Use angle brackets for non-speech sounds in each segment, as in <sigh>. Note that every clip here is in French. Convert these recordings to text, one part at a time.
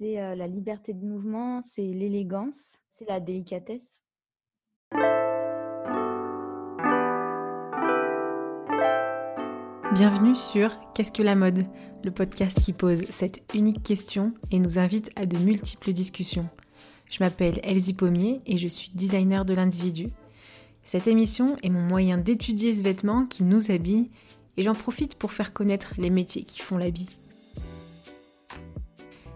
c'est la liberté de mouvement, c'est l'élégance, c'est la délicatesse. Bienvenue sur Qu'est-ce que la mode? Le podcast qui pose cette unique question et nous invite à de multiples discussions. Je m'appelle Elsie Pommier et je suis designer de l'individu. Cette émission est mon moyen d'étudier ce vêtement qui nous habille et j'en profite pour faire connaître les métiers qui font l'habit.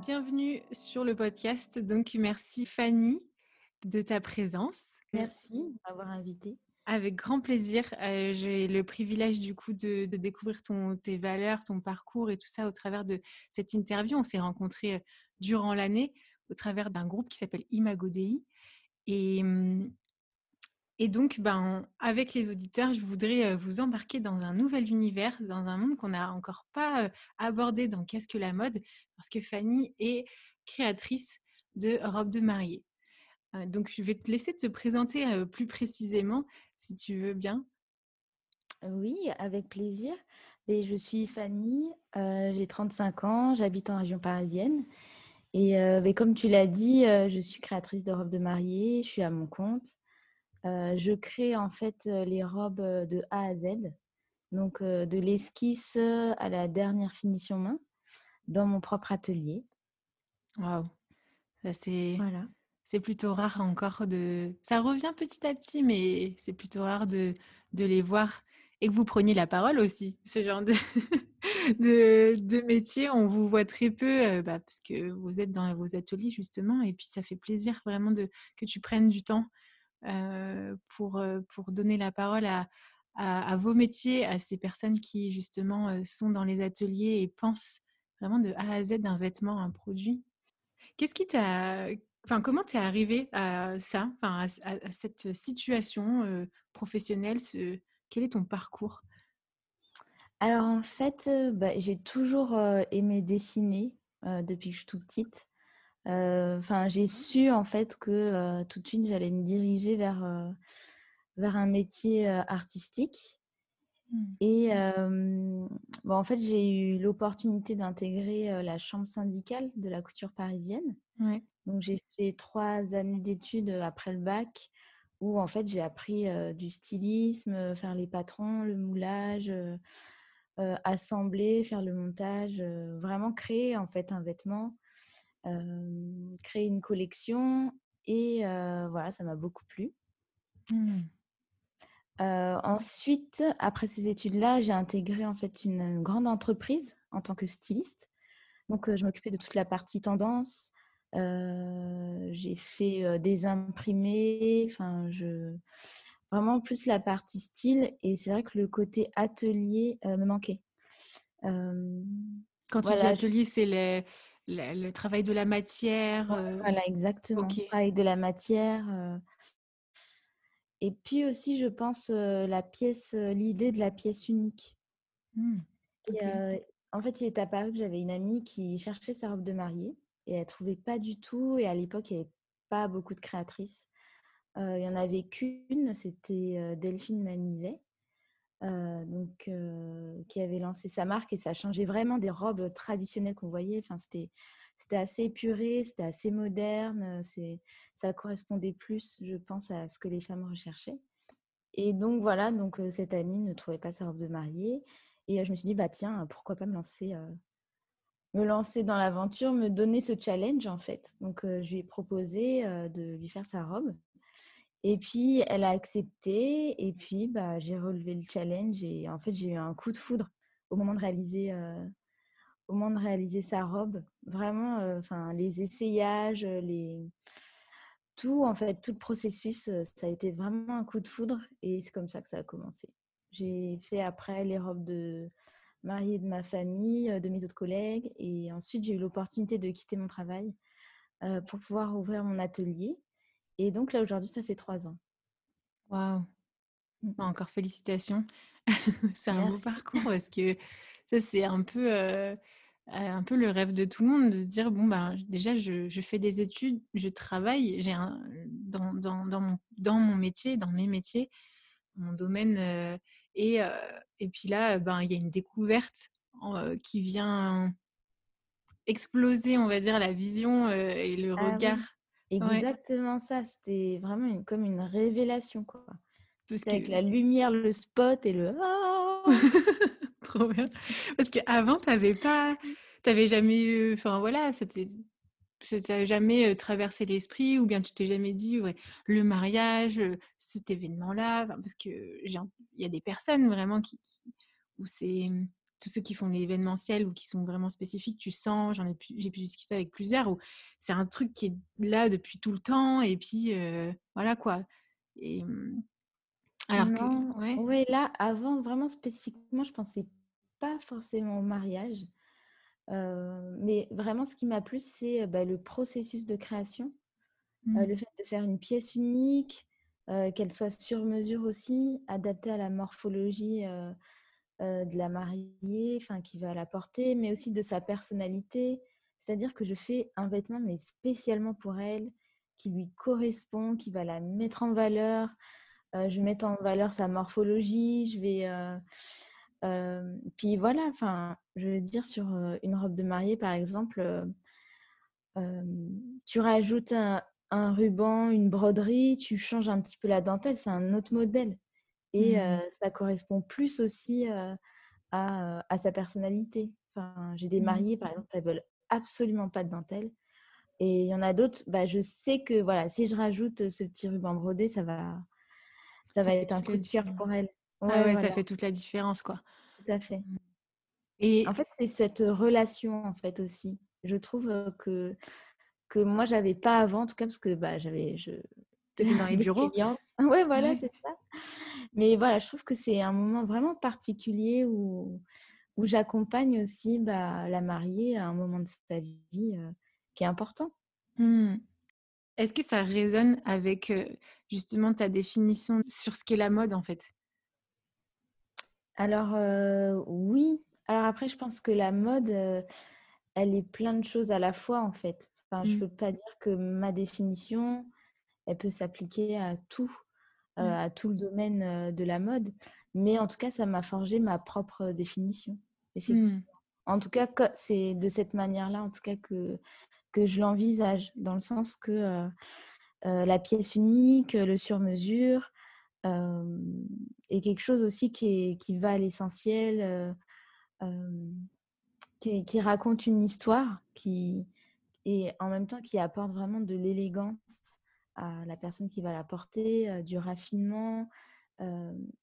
Bienvenue sur le podcast. Donc, merci Fanny de ta présence. Merci d'avoir invité. Avec grand plaisir. Euh, j'ai le privilège du coup de, découvrir ton, tes valeurs, ton parcours et tout ça au travers de cette interview. On s'est rencontrés euh, durant l'année au travers d'un groupe qui s'appelle Imagodei. Et, hum, et donc, ben, avec les auditeurs, je voudrais vous embarquer dans un nouvel univers, dans un monde qu'on n'a encore pas abordé dans Qu'est-ce que la mode? Parce que Fanny est créatrice de robes de mariée. Donc, je vais te laisser te présenter plus précisément, si tu veux bien. Oui, avec plaisir. Et je suis Fanny, j'ai 35 ans, j'habite en région parisienne. Et comme tu l'as dit, je suis créatrice de robes de mariée, je suis à mon compte je crée en fait les robes de A à Z, donc de l'esquisse à la dernière finition main, dans mon propre atelier. Waouh, ça c'est voilà. c'est plutôt rare encore de. Ça revient petit à petit, mais c'est plutôt rare de, de les voir et que vous preniez la parole aussi. Ce genre de, <laughs> de, de, métier, on vous voit très peu bah, parce que vous êtes dans vos ateliers justement, et puis ça fait plaisir vraiment de, que tu prennes du temps pour, pour donner la parole à, à, vos métiers, à ces personnes qui justement sont dans les ateliers et pensent vraiment de A à Z d'un vêtement, un produit. Qu'est-ce qui t'a... Enfin, comment t'es arrivé à ça, enfin, à, cette situation professionnelle ce... Quel est ton parcours? Alors en fait, bah, j'ai toujours aimé dessiner depuis que je suis toute petite. Enfin, j'ai su en fait que tout de suite j'allais me diriger vers, vers un métier artistique. Mmh. Et bon, en fait, j'ai eu l'opportunité d'intégrer la chambre syndicale de la couture parisienne. Donc, j'ai fait trois années d'études après le bac où en fait j'ai appris du stylisme, faire les patrons, le moulage, assembler, faire le montage, vraiment créer en fait un vêtement créer une collection et voilà, ça m'a beaucoup plu. Mmh. ensuite, après ces études-là, j'ai intégré en fait une, grande entreprise en tant que styliste. Donc, je m'occupais de toute la partie tendance. j'ai fait des imprimés. Enfin, je vraiment plus la partie style. Et c'est vrai que le côté atelier me manquait. Quand tu dis atelier, c'est les, le, travail de la matière. Voilà, exactement. Le travail de la matière. Et puis aussi, je pense, la pièce, l'idée de la pièce unique. Mmh, en fait, il est apparu que j'avais une amie qui cherchait sa robe de mariée et elle ne trouvait pas du tout. Et à l'époque, il n'y avait pas beaucoup de créatrices. il n'y en avait qu'une, c'était Delphine Manivet. Donc, qui avait lancé sa marque et ça changeait vraiment des robes traditionnelles qu'on voyait. Enfin, c'était, c'était assez épuré, c'était assez moderne. C'est, ça correspondait plus, je pense, à ce que les femmes recherchaient. Et donc voilà, donc cette amie ne trouvait pas sa robe de mariée et je me suis dit bah tiens, pourquoi pas me lancer, me lancer dans l'aventure, me donner ce challenge en fait. Donc je lui ai proposé de lui faire sa robe et puis, elle a accepté. Et puis, bah, j'ai relevé le challenge. Et en fait, j'ai eu un coup de foudre au moment de réaliser, au moment de réaliser sa robe. Vraiment, les essayages, tout, en fait, tout le processus, ça a été vraiment un coup de foudre. Et c'est comme ça que ça a commencé. J'ai fait après les robes de, mariée de ma famille, de mes autres collègues. Et ensuite, j'ai eu l'opportunité de quitter mon travail pour pouvoir ouvrir mon atelier. Et donc là, aujourd'hui, ça fait trois ans. Waouh! Mmh. Bah, encore félicitations. <laughs> c'est un beau parcours parce que ça, c'est un peu, un peu le rêve de tout le monde de se dire bon, ben, déjà, je, je fais des études, je travaille, j'ai un, dans, dans, dans, mon, dans mon métier, dans mes métiers, mon domaine. et, et puis là, ben, il y a une découverte qui vient exploser, on va dire, la vision et le ah regard. Exactement ça, c'était vraiment comme une révélation. Quoi. Avec la lumière, le spot et le «Ah!» <laughs> Trop bien. Parce qu'avant, tu n'avais pas. Tu jamais eu. Enfin voilà, ça t'a jamais traversé l'esprit ou bien tu t'es jamais dit ouais, le mariage, cet événement-là. Parce qu'il y a des personnes vraiment qui. où c'est. Tous ceux qui font l'événementiel ou qui sont vraiment spécifiques, tu sens, j'en ai j'ai pu discuter avec plusieurs, où c'est un truc qui est là depuis tout le temps, et puis voilà quoi. Et, mmh, alors que, ouais. là, avant, vraiment spécifiquement, je pensais pas forcément au mariage. Euh, mais vraiment, ce qui m'a plu, c'est bah, le processus de création. Euh, mmh. le fait de faire une pièce unique, euh, qu'elle soit sur mesure aussi, adaptée à la morphologie de la mariée, enfin qui va la porter, mais aussi de sa personnalité. C'est-à-dire que je fais un vêtement, mais spécialement pour elle, qui lui correspond, qui va la mettre en valeur, euh, je vais mettre en valeur sa morphologie, je vais... Euh, euh, puis voilà, enfin, je veux dire, sur une robe de mariée, par exemple, tu rajoutes un, ruban, une broderie, tu changes un petit peu la dentelle, c'est un autre modèle. Et mmh. ça correspond plus aussi à, sa personnalité. Enfin, J'ai des mmh. mariées, par exemple, elles veulent absolument pas de dentelle. Et il y en a d'autres, bah, je sais que voilà, si je rajoute ce petit ruban brodé, ça va, ça, va être un coup de cœur pour elle. ah ouais, ça fait toute la différence, quoi. Tout à fait. Mmh. Et en fait, c'est cette relation, en fait, aussi. Je trouve que, que moi, j'avais pas avant, en tout cas, parce que bah, j'avais. Je... dans les <laughs> bureaux? ouais, voilà, c'est ça. Mais voilà, je trouve que c'est un moment vraiment particulier où, où j'accompagne aussi bah, la mariée à un moment de sa vie qui est important. Mmh. Est-ce que ça résonne avec justement ta définition sur ce qu'est la mode en fait? Alors oui. Alors après, je pense que la mode, elle est plein de choses à la fois en fait. Enfin, Je ne mmh. peux pas dire que ma définition, elle peut s'appliquer à tout, mmh. à tout le domaine de la mode. Mais en tout cas, ça m'a forgé ma propre définition, effectivement. En tout cas, c'est de cette manière-là, en tout cas, que, que je l'envisage, dans le sens que euh, euh, la pièce unique, le sur-mesure, euh, est quelque chose aussi qui, qui va à l'essentiel, qui, qui, raconte une histoire, qui, et en même temps qui apporte vraiment de l'élégance à la personne qui va la porter, du raffinement.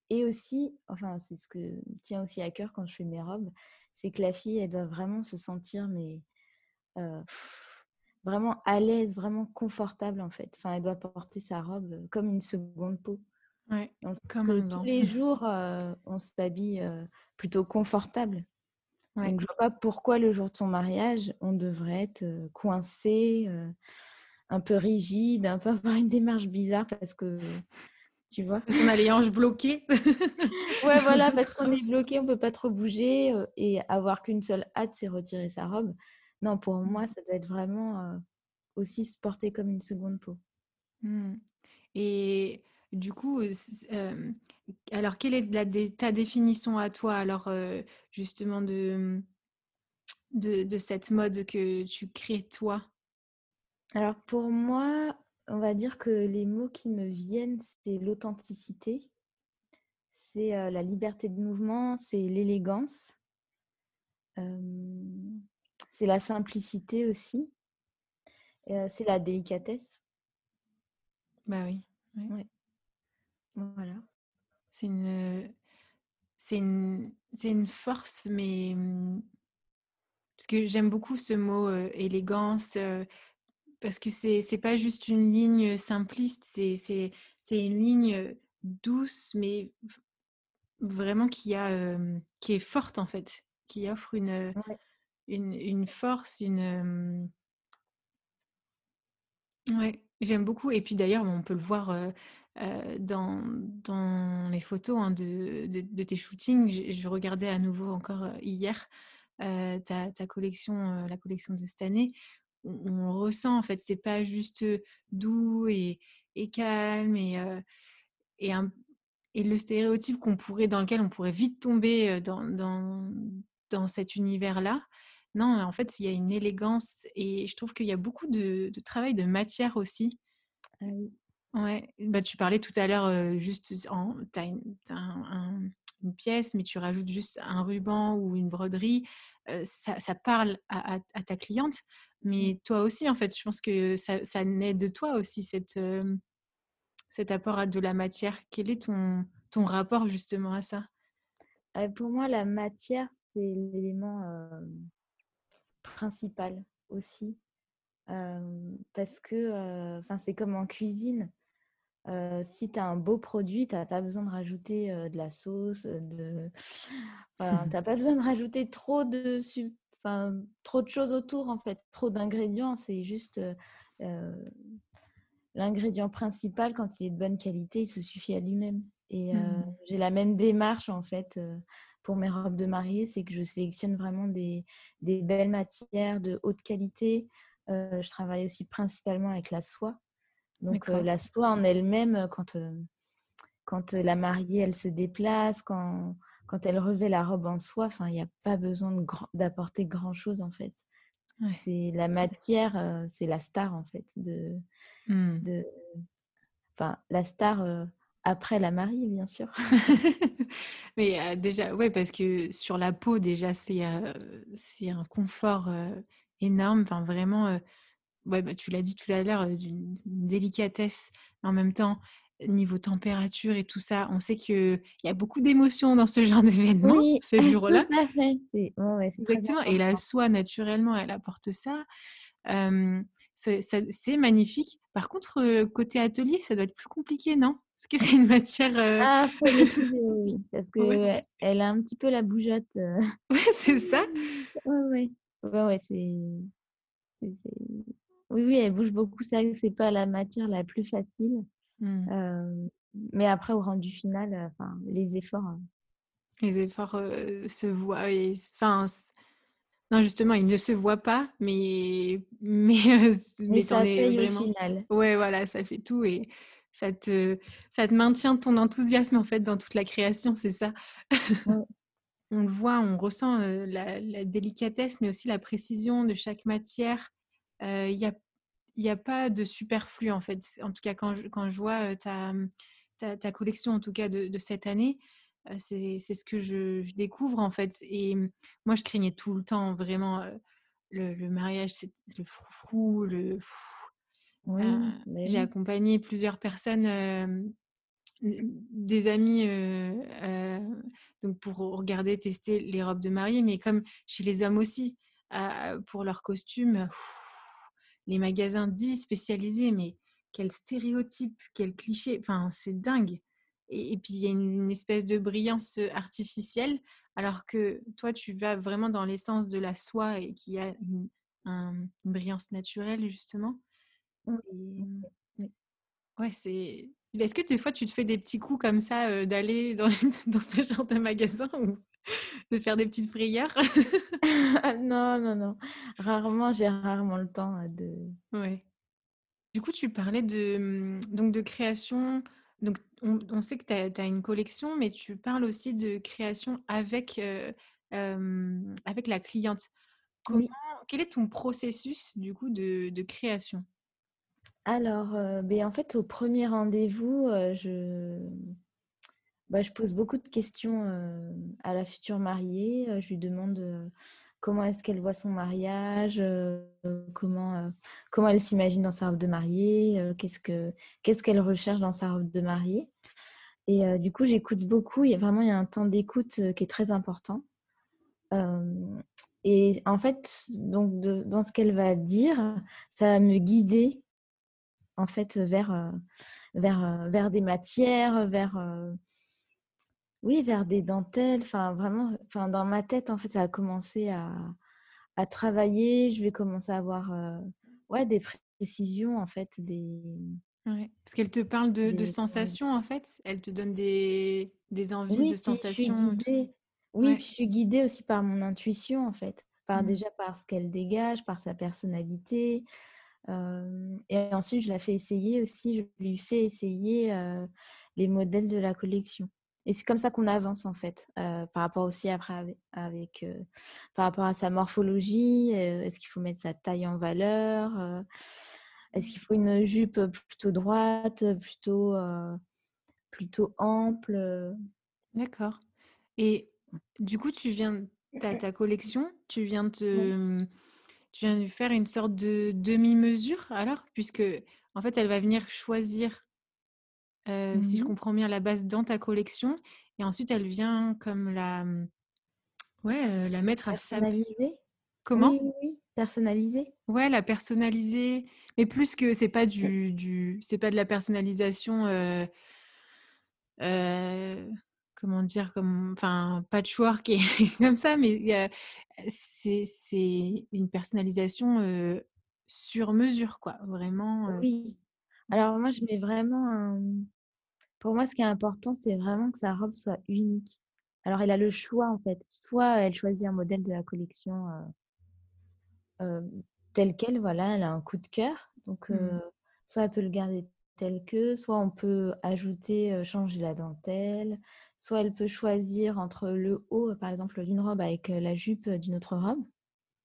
et aussi, enfin, c'est ce que tient aussi à cœur quand je fais mes robes, c'est que la fille, elle doit vraiment se sentir mais vraiment à l'aise, vraiment confortable en fait. Enfin, elle doit porter sa robe comme une seconde peau. Ouais, comme tous les <laughs> jours, euh, on s'habille euh, plutôt confortable. Donc, je vois pas pourquoi le jour de son mariage, on devrait être coincé, un peu rigide, un peu avoir une démarche bizarre parce que, tu vois. Parce qu'on a les hanches bloquées. <laughs> ouais, voilà, <laughs> parce qu'on est bloqué, on peut pas trop bouger et avoir qu'une seule hâte, c'est retirer sa robe. Non, pour moi, mmh. ça doit être vraiment aussi se porter comme une seconde peau. Mmh. Et du coup, alors quelle est ta définition à toi, alors justement de, de, de, cette mode que tu crées toi? Alors pour moi, on va dire que les mots qui me viennent, c'est l'authenticité, c'est la liberté de mouvement, c'est l'élégance c'est la simplicité aussi. c'est la délicatesse. Bah oui. Voilà. C'est une, c'est une, c'est une force, mais mmh, parce que j'aime beaucoup ce mot élégance, parce que c'est, c'est pas juste une ligne simpliste, c'est, une ligne douce, mais vraiment qui a, qui est forte en fait qui offre une, une, une, force, une. Ouais, j'aime beaucoup. Et puis d'ailleurs, on peut le voir dans, dans les photos hein, de, de, tes shootings. Je, regardais à nouveau encore hier ta, ta, collection, la collection de cette année. On, ressent en fait, c'est pas juste doux et, et calme et, et, un, et le stéréotype qu'on pourrait, dans lequel on pourrait vite tomber dans, dans, dans cet univers-là. Non, en fait, il y a une élégance et je trouve qu'il y a beaucoup de, de travail de matière aussi. Ah oui. Ouais, bah, tu parlais tout à l'heure, juste, tu as, une, pièce, mais tu rajoutes juste un ruban ou une broderie. ça, ça, parle à, à, ta cliente. Mais toi aussi, en fait, je pense que ça, ça naît de toi aussi, cette, cet apport à de la matière. Quel est ton, ton rapport justement à ça? Pour moi, la matière, c'est l'élément principal aussi. parce que c'est comme en cuisine si tu as un beau produit, tu n'as pas besoin de rajouter de la sauce, de... <laughs> tu n'as pas besoin de rajouter trop de, enfin, trop de choses autour, en fait, trop d'ingrédients. C'est juste l'ingrédient principal, quand il est de bonne qualité, il se suffit à lui-même. Et mmh. j'ai la même démarche, en fait, pour mes robes de mariée, c'est que je sélectionne vraiment des, des belles matières de haute qualité. je travaille aussi principalement avec la soie. Donc la soie en elle-même, quand, quand la mariée, elle se déplace, quand, quand elle revêt la robe en soie, il n'y a pas besoin d'apporter grand-chose en fait. C'est la matière, c'est la star en fait de, mmh. de... enfin la star après la mariée bien sûr. <laughs> Mais déjà, ouais, parce que sur la peau déjà c'est c'est un confort énorme. Enfin vraiment, ouais, bah, tu l'as dit tout à l'heure, d'une délicatesse en même temps niveau température et tout ça. On sait qu'il y a beaucoup d'émotions dans ce <laughs> genre d'événement, oui, ces jours-là. <laughs> Exactement. Et la soie, naturellement, elle apporte ça. c'est magnifique. Par contre, côté atelier, ça doit être plus compliqué, non? Parce que c'est une matière. Ah, faut oui, parce <laughs> qu'elle elle a un petit peu la bougeotte. Ouais, c'est ça. Ouais, ouais. Ouais, c'est. Oui, oui, elle bouge beaucoup. C'est vrai que c'est pas la matière la plus facile. Mmh. mais après, au rendu final, enfin, les efforts. Hein. Les efforts se voient. Et, enfin, non, justement, ils ne se voient pas, mais <laughs> mais, mais, ça fait vraiment. Au final. Ouais, voilà, ça fait tout et ça te ça te maintient ton enthousiasme en fait dans toute la création, c'est ça? <laughs> on le voit, on ressent la, la, délicatesse, mais aussi la précision de chaque matière il n'y a, y a pas de superflu en fait. En tout cas, quand je, quand je vois ta, ta, ta, collection, en tout cas de, de cette année, c'est ce que je, je, découvre en fait. Et moi, je craignais tout le temps vraiment le, le, mariage, c'est le froufrou, le. Oui, J'ai accompagné plusieurs personnes des amis donc pour regarder, tester les robes de mariée, mais comme chez les hommes aussi, pour leurs costumes, les magasins dits spécialisés, mais quel stéréotype, quel cliché, enfin c'est dingue. Et, puis il y a une, espèce de brillance artificielle, alors que toi tu vas vraiment dans l'essence de la soie et qui a une, brillance naturelle justement. Mmh. Ouais, c'est. Est-ce que des fois tu te fais des petits coups comme ça d'aller dans, <laughs> dans, ce genre de magasin ou <laughs> de faire des petites frayeurs <laughs> <laughs> non, non, non. Rarement, j'ai rarement le temps de. Ouais. Du coup, tu parlais de, mmh, donc de création. Donc, on, sait que tu as, une collection, mais tu parles aussi de création avec, avec la cliente. Comment, Quel est ton processus, du coup, de, de création? Alors, ben, en fait, au premier rendez-vous, je bah, je pose beaucoup de questions à la future mariée. Je lui demande comment est-ce qu'elle voit son mariage, comment, comment elle s'imagine dans sa robe de mariée, qu'est-ce que qu'est-ce qu'elle recherche dans sa robe de mariée. Et du coup, j'écoute beaucoup. Il y a vraiment il y a un temps d'écoute qui est très important. et en fait, donc dans ce qu'elle va dire, ça va me guider en fait vers vers vers des matières, vers Oui, vers des dentelles. Enfin, vraiment, enfin, dans ma tête, en fait, ça a commencé à, à travailler. Je vais commencer à avoir ouais, des précisions, en fait, des... Ouais, parce qu'elle te parle de, de sensations, en fait. Elle te donne des, des envies de sensations. Oui, je suis guidée aussi par mon intuition, en fait. Par, mmh. Déjà par ce qu'elle dégage, par sa personnalité. et ensuite, je la fais essayer aussi, je lui fais essayer les modèles de la collection. Et c'est comme ça qu'on avance en fait, par rapport aussi après avec, par rapport à sa morphologie. Est-ce qu'il faut mettre sa taille en valeur Est-ce qu'il faut une jupe plutôt droite, plutôt plutôt ample D'accord. Et du coup, tu viens, ta, ta collection, tu viens de, tu viens de faire une sorte de demi-mesure alors, puisque en fait, elle va venir choisir, euh, si je mmh comprends bien, la base dans ta collection, et ensuite elle vient comme la, mmh, ouais, euh, la mettre à sa. Comment? Oui, oui, personnaliser. Ouais, la personnaliser, mais plus que c'est pas du, du c'est pas de la personnalisation. Euh, comment dire, comme, enfin, patchwork et <laughs> comme ça, mais c'est une personnalisation sur mesure, quoi, vraiment. Oui. Alors moi, je mets vraiment un... Pour moi, ce qui est important, c'est vraiment que sa robe soit unique. Alors, elle a le choix, en fait. Soit elle choisit un modèle de la collection tel quel, voilà, elle a un coup de cœur. Donc, mmh. soit elle peut le garder tel que, soit on peut ajouter, changer la dentelle, soit elle peut choisir entre le haut, par exemple, d'une robe avec la jupe d'une autre robe.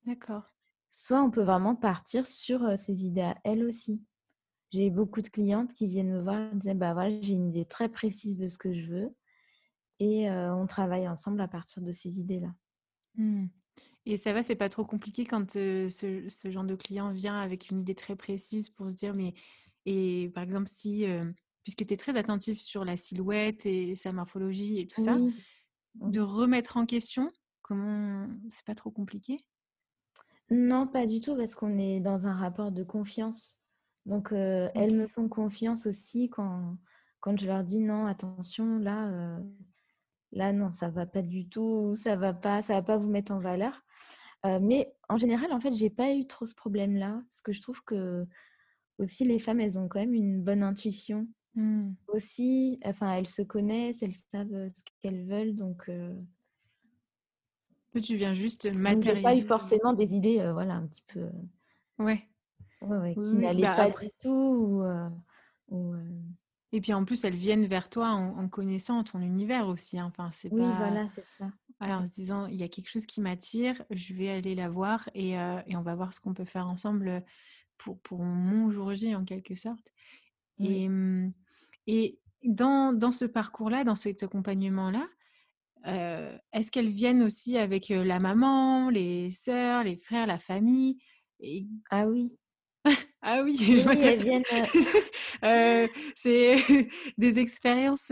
D'accord. Soit on peut vraiment partir sur ses idées à elle aussi. J'ai beaucoup de clientes qui viennent me voir et me disent bah voilà, j'ai une idée très précise de ce que je veux et on travaille ensemble à partir de ces idées-là. Mmh. Et ça va, c'est pas trop compliqué quand ce, ce, genre de client vient avec une idée très précise pour se dire mais et par exemple, si, puisque tu es très attentif sur la silhouette et sa morphologie et tout ça, de remettre en question, comment c'est pas trop compliqué? Non, pas du tout, parce qu'on est dans un rapport de confiance. Donc, elles me font confiance aussi quand, quand je leur dis non, attention, là, là, non, ça va pas du tout, ça va pas, ça va pas vous mettre en valeur. mais en général, en fait, j'ai pas eu trop ce problème-là, parce que je trouve que aussi les femmes, elles ont quand même une bonne intuition. Mmh. Aussi, enfin, elles se connaissent, elles savent ce qu'elles veulent, donc. Tu viens juste matérialiser. pas eu forcément des idées, voilà, un petit peu. Ouais. Ouais, qui n'allaient bah, pas du tout. Et puis en plus, elles viennent vers toi en, connaissant ton univers aussi. Hein. Enfin, c'est oui, voilà, c'est ça. Alors, en se disant, il y a quelque chose qui m'attire, je vais aller la voir et, et on va voir ce qu'on peut faire ensemble pour, pour mon jour J en quelque sorte. Et, mmh, et dans, dans ce parcours-là, dans cet accompagnement-là, est-ce qu'elles viennent aussi avec la maman, les sœurs, les frères, la famille? Et... Ah oui. Ah oui, je vois elles viennent, <laughs> c'est <laughs> des expériences.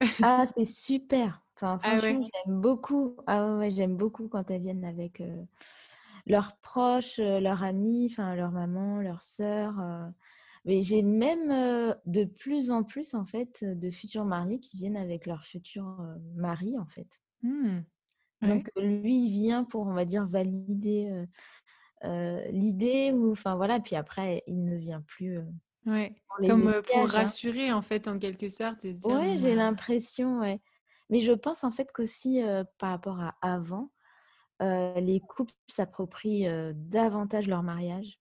<laughs> ah, c'est super. Enfin, ah j'aime beaucoup. Ah ouais, j'aime beaucoup quand elles viennent avec leurs proches, leurs amis, enfin leur maman, leur sœur. Mais j'ai même de plus en plus en fait de futurs mariés qui viennent avec leur futur mari en fait. Mmh. Donc lui il vient pour on va dire valider l'idée ou enfin voilà puis après il ne vient plus. Ouais. Comme pour hein. rassurer en fait en quelque sorte. Oui, j'ai bah l'impression ouais. Mais je pense en fait qu'aussi par rapport à avant, les couples s'approprient davantage leur mariage.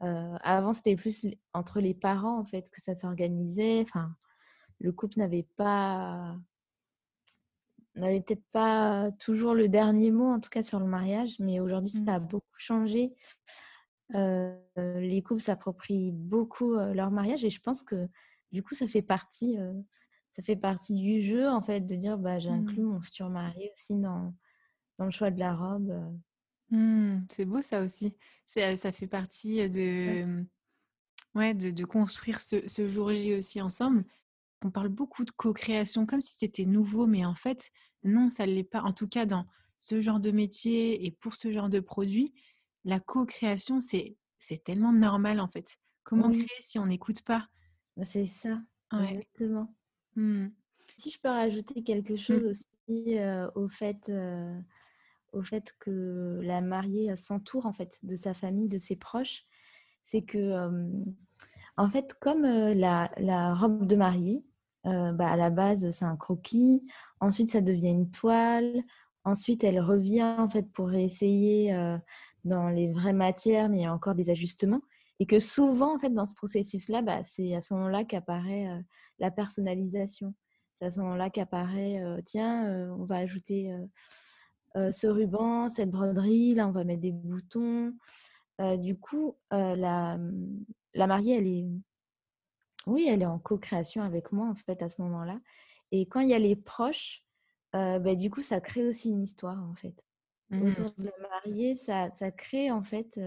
avant, c'était plus entre les parents en fait que ça s'organisait. Enfin, le couple n'avait pas n'avait peut-être pas toujours le dernier mot en tout cas sur le mariage, mais aujourd'hui ça a mmh. beaucoup changé. les couples s'approprient beaucoup leur mariage et je pense que du coup ça fait partie ça fait partie du jeu en fait de dire bah j'inclus mmh. mon futur mari aussi dans dans le choix de la robe. Mmh, c'est beau ça aussi. Ça, fait partie de, ouais. de, de, construire ce, ce, jour J aussi ensemble. On parle beaucoup de co-création comme si c'était nouveau, mais en fait, non, ça ne l'est pas. En tout cas, dans ce genre de métier et pour ce genre de produit, la co-création, c'est, c'est tellement normal en fait. Comment créer si on n'écoute pas? Bah, C'est ça, exactement. Mmh. si je peux rajouter quelque chose mmh. aussi au fait au fait que la mariée s'entoure en fait de sa famille, de ses proches, c'est que en fait comme la, la, robe de mariée, bah, à la base c'est un croquis, ensuite ça devient une toile, ensuite elle revient en fait pour essayer dans les vraies matières, mais il y a encore des ajustements. Et que souvent, en fait, dans ce processus-là, bah, c'est à ce moment-là qu'apparaît la personnalisation. C'est à ce moment-là qu'apparaît, tiens, on va ajouter ce ruban, cette broderie, là, on va mettre des boutons. du coup, la, la mariée, elle est, oui, elle est en co-création avec moi, en fait, à ce moment-là. Et quand il y a les proches, bah, du coup, ça crée aussi une histoire, en fait. Mmh. Autour de la mariée, ça, ça crée, en fait,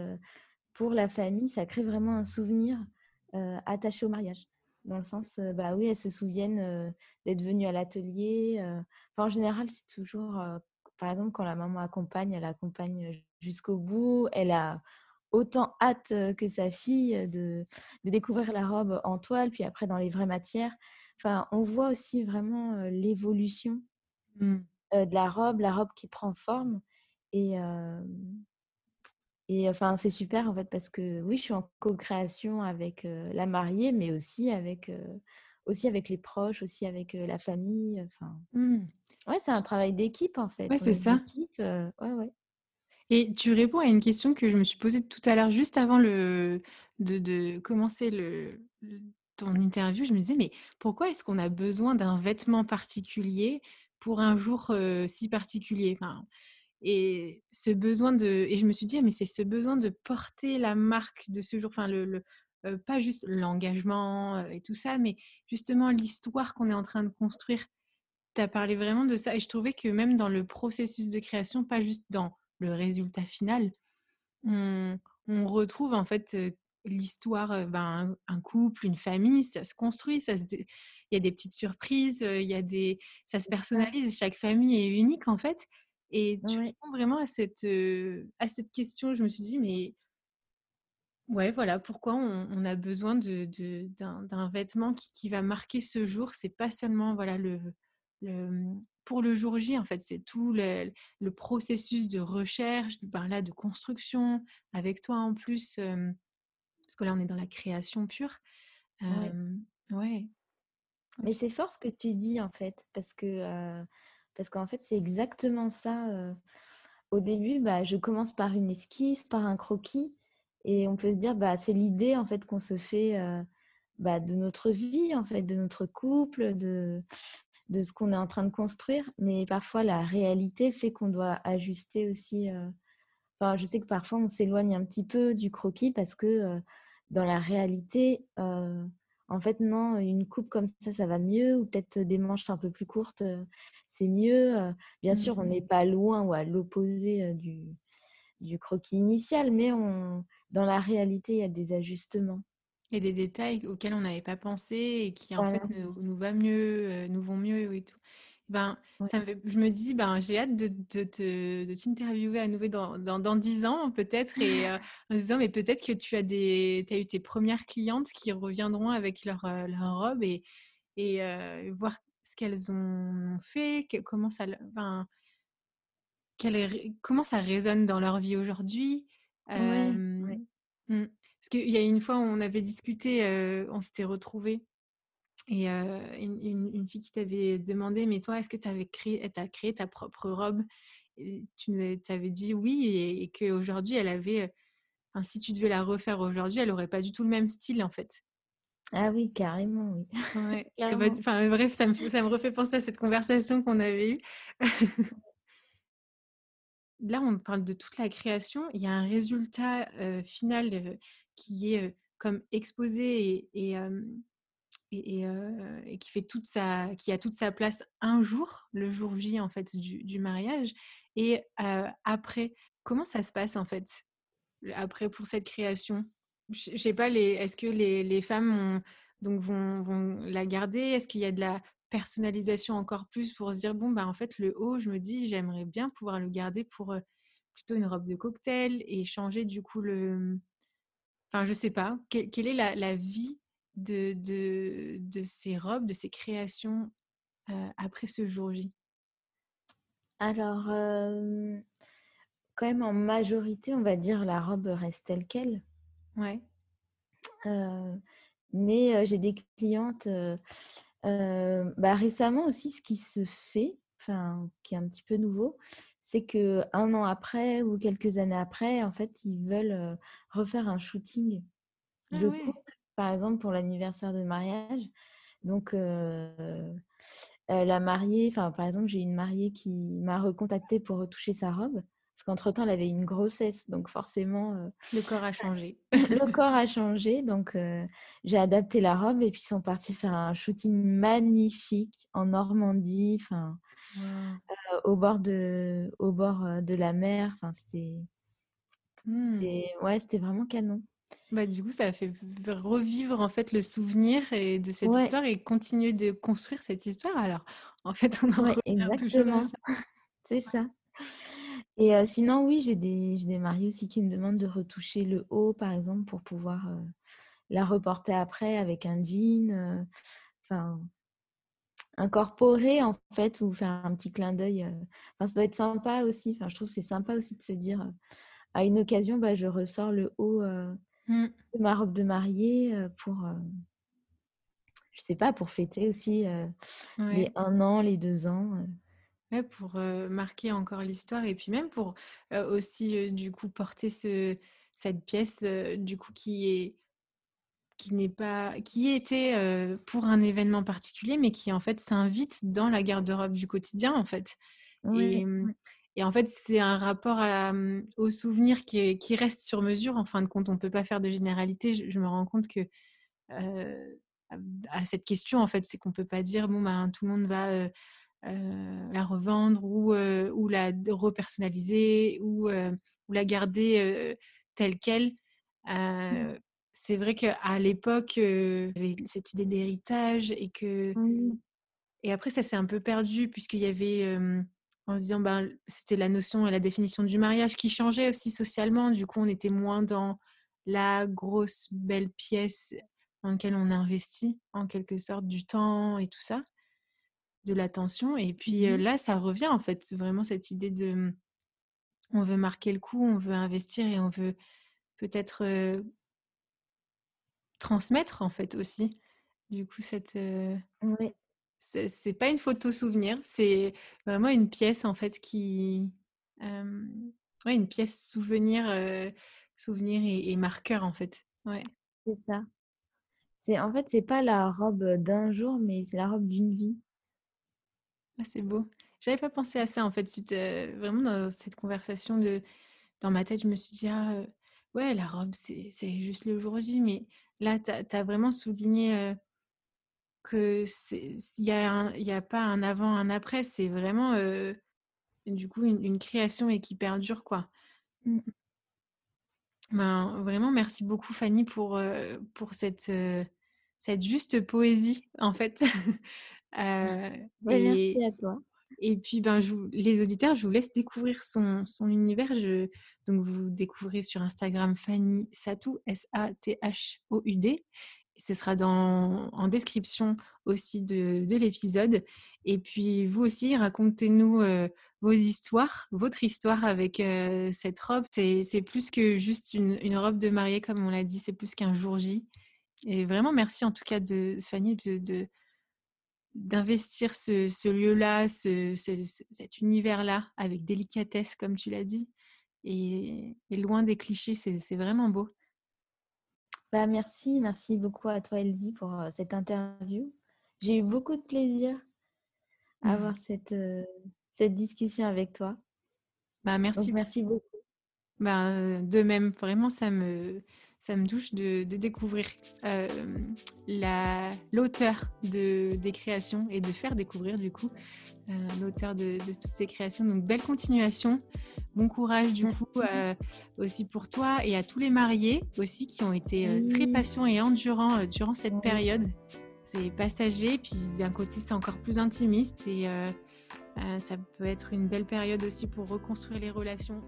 pour la famille, ça crée vraiment un souvenir attaché au mariage dans le sens, bah oui, elles se souviennent d'être venues à l'atelier. en général, c'est toujours, par exemple, quand la maman accompagne, elle accompagne jusqu'au bout. Elle a autant hâte que sa fille de, de, découvrir la robe en toile, puis après dans les vraies matières. Enfin, on voit aussi vraiment l'évolution mmh. de la robe, la robe qui prend forme. Et, et enfin, c'est super en fait parce que oui, je suis en co-création avec la mariée, mais aussi avec, aussi avec les proches, aussi avec la famille. Enfin, mmh. ouais, c'est un travail d'équipe en fait. Ouais, c'est ça. ouais, ouais. Et tu réponds à une question que je me suis posée tout à l'heure, juste avant le, de, de commencer le, ton interview. Je me disais, mais pourquoi est-ce qu'on a besoin d'un vêtement particulier pour un jour si particulier? Et ce besoin de et je me suis dit «Ah, mais c'est ce besoin de porter la marque de ce jour. Enfin le, pas juste l'engagement et tout ça mais justement l'histoire qu'on est en train de construire. Tu as parlé vraiment de ça et je trouvais que même dans le processus de création pas juste dans le résultat final. On, retrouve en fait l'histoire ben, un, couple une famille ça se construit ça il y a des petites surprises il y a des ça se personnalise chaque famille est unique en fait. Et tu réponds vraiment à cette, à cette question. Je me suis dit, mais ouais, voilà, pourquoi on, a besoin de, d'un, vêtement qui, qui, va marquer ce jour? C'est pas seulement voilà le, le, pour le jour J, en fait, c'est tout le, le processus de recherche, ben là, de construction, avec toi en plus, parce que là, on est dans la création pure. ouais. ouais. Mais c'est fort ce que tu dis, en fait, parce que parce qu'en fait, c'est exactement ça. Au début, bah, je commence par une esquisse, par un croquis. Et on peut se dire, bah, c'est l'idée en fait qu'on se fait bah, de notre vie, en fait, de notre couple, de, de ce qu'on est en train de construire. Mais parfois, la réalité fait qu'on doit ajuster aussi. Enfin, je sais que parfois, on s'éloigne un petit peu du croquis parce que dans la réalité, en fait, non, une coupe comme ça, ça va mieux, ou peut-être des manches un peu plus courtes, c'est mieux. Bien sûr, on n'est mmh pas loin ou à l'opposé du, du croquis initial, mais on, dans la réalité, il y a des ajustements. Et des détails auxquels on n'avait pas pensé et qui, en fait, nous, nous, va mieux, nous vont mieux et tout. Ben, ça me je me dis, ben, j'ai hâte de, de, de, t'interviewer à nouveau dans, dans, dans 10 ans, peut-être, et <laughs> euh, en disant, mais peut-être que tu as, des, as eu tes premières clientes qui reviendront avec leur, euh, leur robe et, et euh, voir ce qu'elles ont fait, comment ça, ben, comment ça résonne dans leur vie aujourd'hui. Mmh, parce qu'il y a une fois, on avait discuté, on s'était retrouvés et une, fille qui t'avait demandé, mais toi, est-ce que tu avais créé, as créé ta propre robe? et Tu nous avais dit oui et, qu'aujourd'hui, elle avait, enfin, si tu devais la refaire aujourd'hui, elle aurait pas du tout le même style en fait. Ah oui, carrément, oui. <laughs> Bah, enfin, bref, ça me, ça me refait penser à cette conversation qu'on avait eue. Là, on parle de toute la création. Il y a un résultat final qui est comme exposé et, qui a toute sa place un jour, le jour J en fait du, mariage. Et après, comment ça se passe en fait après pour cette création? Je sais pas, est-ce que les, les femmes donc vont, vont la garder? Est-ce qu'il y a de la personnalisation encore plus pour se dire bon bah en fait le haut, je me dis j'aimerais bien pouvoir le garder pour plutôt une robe de cocktail et changer du coup le Enfin, je sais pas. quelle est la, la vie de, de, de, ces robes, de ces créations après ce jour J? Alors, quand même en majorité, on va dire la robe reste telle qu'elle. Ouais. mais j'ai des clientes bah, récemment aussi, ce qui se fait, enfin, qui est un petit peu nouveau, c'est que un an après ou quelques années après, en fait, ils veulent refaire un shooting ah de couple, par exemple pour l'anniversaire de mariage. Donc, la mariée, enfin, par exemple, j'ai une mariée qui m'a recontacté pour retoucher sa robe. Parce qu'entre-temps, elle avait une grossesse, donc forcément... Euh, le corps a changé. <laughs> le corps a changé, donc euh, j'ai adapté la robe et puis ils sont partis faire un shooting magnifique en Normandie, enfin, euh, au bord, de, au bord de la mer. Enfin, c'était... Mmh. Ouais, c'était vraiment canon. Bah, du coup, ça a fait revivre en fait le souvenir et de cette histoire et continuer de construire cette histoire. Alors, en fait, on en ouais, revient toujours à ça. C'est ça. Et sinon, oui, j'ai des, des mariés aussi qui me demandent de retoucher le haut, par exemple, pour pouvoir la reporter après avec un jean. Enfin, incorporer, en fait, ou faire un petit clin d'œil. Enfin, ça doit être sympa aussi. Enfin, je trouve que c'est sympa aussi de se dire, à une occasion, bah, je ressors le haut mmh. de ma robe de mariée pour, je sais pas, pour fêter aussi les un an, les deux ans. Ouais, pour marquer encore l'histoire et puis même pour aussi du coup porter ce, cette pièce du coup qui est qui n'est pas qui était pour un événement particulier mais qui en fait s'invite dans la garde-robe du quotidien en fait. Et, et, en fait c'est un rapport à, au souvenir qui, qui, reste sur mesure. En fin de compte on peut pas faire de généralité. Je, me rends compte que à, cette question en fait c'est qu'on peut pas dire bon ben tout le monde va la revendre ou, euh, ou la repersonnaliser ou, euh, ou la garder telle qu'elle. Mmh. C'est vrai qu'à l'époque, il y avait cette idée d'héritage et que. Et après, ça s'est un peu perdu puisqu'il y avait en se disant ben, c'était la notion et la définition du mariage qui changeait aussi socialement. Du coup, on était moins dans la grosse belle pièce dans laquelle on investit en quelque sorte du temps et tout ça de l'attention. Et puis mmh là, ça revient en fait, vraiment cette idée de mmh, on veut marquer le coup, on veut investir et on veut peut-être transmettre en fait aussi. Du coup, cette. Oui. C'est pas une photo souvenir, c'est vraiment une pièce en fait qui. ouais, une pièce souvenir, souvenir et, marqueur en fait. Ouais. C'est ça. C'est en fait c'est pas la robe d'un jour, mais c'est la robe d'une vie. Ah, c'est beau. J'avais pas pensé à ça en fait. vraiment dans cette conversation de dans ma tête, je me suis dit ah ouais la robe c'est juste le jour J, mais là tu as, vraiment souligné que il y a il a pas un avant un après. C'est vraiment du coup une, création et qui perdure quoi. Mmh. Ben, vraiment merci beaucoup Fanny pour pour cette cette juste poésie en fait. <laughs> Euh, et, merci à toi. Et puis, ben, je les auditeurs, je vous laisse découvrir son, son univers. Je, donc, vous découvrez sur Instagram Fanny Satou, S-A-T-H-O-U-D. Ce sera dans, en description aussi de, de l'épisode. Et puis, vous aussi, racontez-nous euh, vos histoires, votre histoire avec euh, cette robe. C'est plus que juste une, une, robe de mariée, comme on l'a dit, c'est plus qu'un jour J. Et vraiment, merci en tout cas de Fanny de, d'investir ce, lieu-là, cet univers-là avec délicatesse, comme tu l'as dit, et, loin des clichés, c'est vraiment beau. Bah, merci, merci beaucoup à toi Elsie pour euh, cette interview. J'ai eu beaucoup de plaisir à <laughs> avoir cette, euh, cette discussion avec toi. Bah, merci. merci beaucoup. Bah, de même, vraiment, ça me, ça me touche de, découvrir euh, l'auteur de, des créations et de faire découvrir du coup euh, l'auteur de, toutes ces créations. Donc belle continuation, bon courage du coup euh, aussi pour toi et à tous les mariés aussi qui ont été très patients et endurants durant cette période. C'est passager, puis d'un côté c'est encore plus intimiste et ça peut être une belle période aussi pour reconstruire les relations.